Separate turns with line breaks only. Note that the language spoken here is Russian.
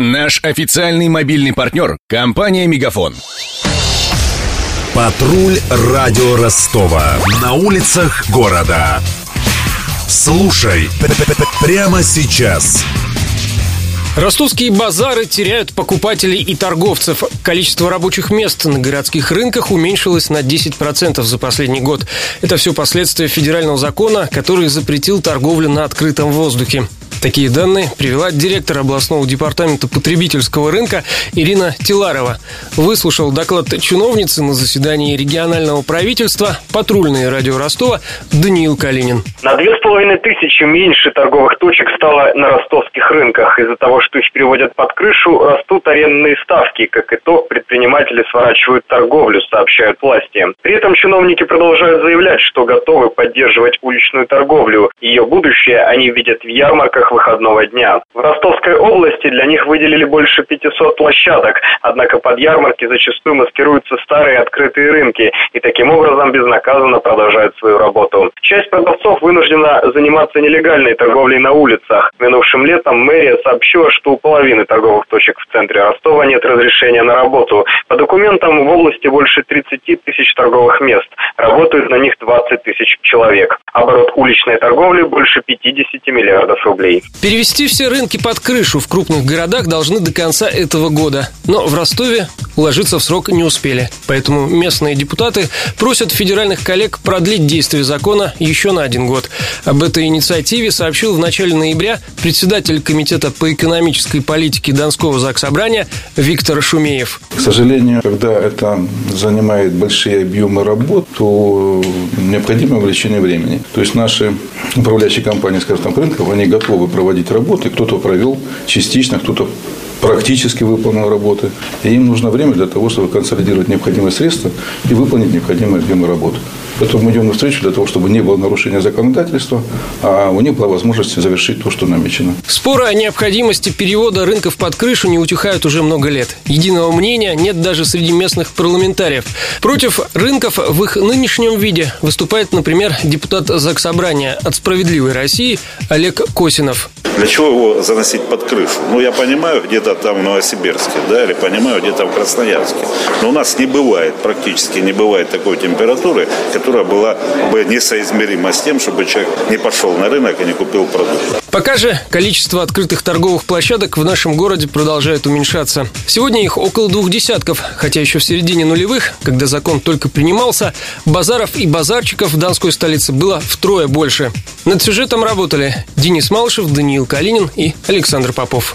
Наш официальный мобильный партнер – компания «Мегафон».
Патруль радио Ростова. На улицах города. Слушай прямо сейчас.
Ростовские базары теряют покупателей и торговцев. Количество рабочих мест на городских рынках уменьшилось на 10% за последний год. Это все последствия федерального закона, который запретил торговлю на открытом воздухе. Такие данные привела директор областного департамента потребительского рынка Ирина Тиларова. Выслушал доклад чиновницы на заседании регионального правительства патрульные радио Ростова Даниил Калинин.
На две с половиной тысячи меньше торговых точек стало на ростовских рынках. Из-за того, что их переводят под крышу, растут арендные ставки. Как итог, предприниматели сворачивают торговлю, сообщают власти. При этом чиновники продолжают заявлять, что готовы поддерживать уличную торговлю. Ее будущее они видят в ярмарках выходного дня. В Ростовской области для них выделили больше 500 площадок, однако под ярмарки зачастую маскируются старые открытые рынки и таким образом безнаказанно продолжают свою работу. Часть продавцов вынуждена заниматься нелегальной торговлей на улицах. Минувшим летом мэрия сообщила, что у половины торговых точек в центре Ростова нет разрешения на работу. По документам в области больше 30 тысяч торговых мест. Работают на них 20 тысяч человек. Оборот уличной торговли больше 50 миллиардов рублей.
Перевести все рынки под крышу в крупных городах должны до конца этого года. Но в Ростове уложиться в срок не успели. Поэтому местные депутаты просят федеральных коллег продлить действие закона еще на один год. Об этой инициативе сообщил в начале ноября председатель Комитета по экономической политике Донского заксобрания Виктор Шумеев.
К сожалению, когда это занимает большие объемы работ, то необходимо увеличение времени. То есть наши управляющие компании, скажем так, рынков, они готовы проводить работы. Кто-то провел частично, кто-то практически выполнил работы. И им нужно время для того, чтобы консолидировать необходимые средства и выполнить необходимые объемы работы. Поэтому мы идем навстречу для того, чтобы не было нарушения законодательства, а у них была возможность завершить то, что намечено.
Споры о необходимости перевода рынков под крышу не утихают уже много лет. Единого мнения нет даже среди местных парламентариев. Против рынков в их нынешнем виде выступает, например, депутат Заксобрания от «Справедливой России» Олег Косинов.
Для чего его заносить под крышу? Ну, я понимаю, где-то там в Новосибирске, да, или понимаю, где-то в Красноярске. Но у нас не бывает, практически не бывает такой температуры, которая была бы несоизмерима с тем, чтобы человек не пошел на рынок и не купил продукт.
Пока же количество открытых торговых площадок в нашем городе продолжает уменьшаться. Сегодня их около двух десятков, хотя еще в середине нулевых, когда закон только принимался, базаров и базарчиков в Донской столице было втрое больше. Над сюжетом работали Денис Малышев, Даниил Калинин и Александр Попов.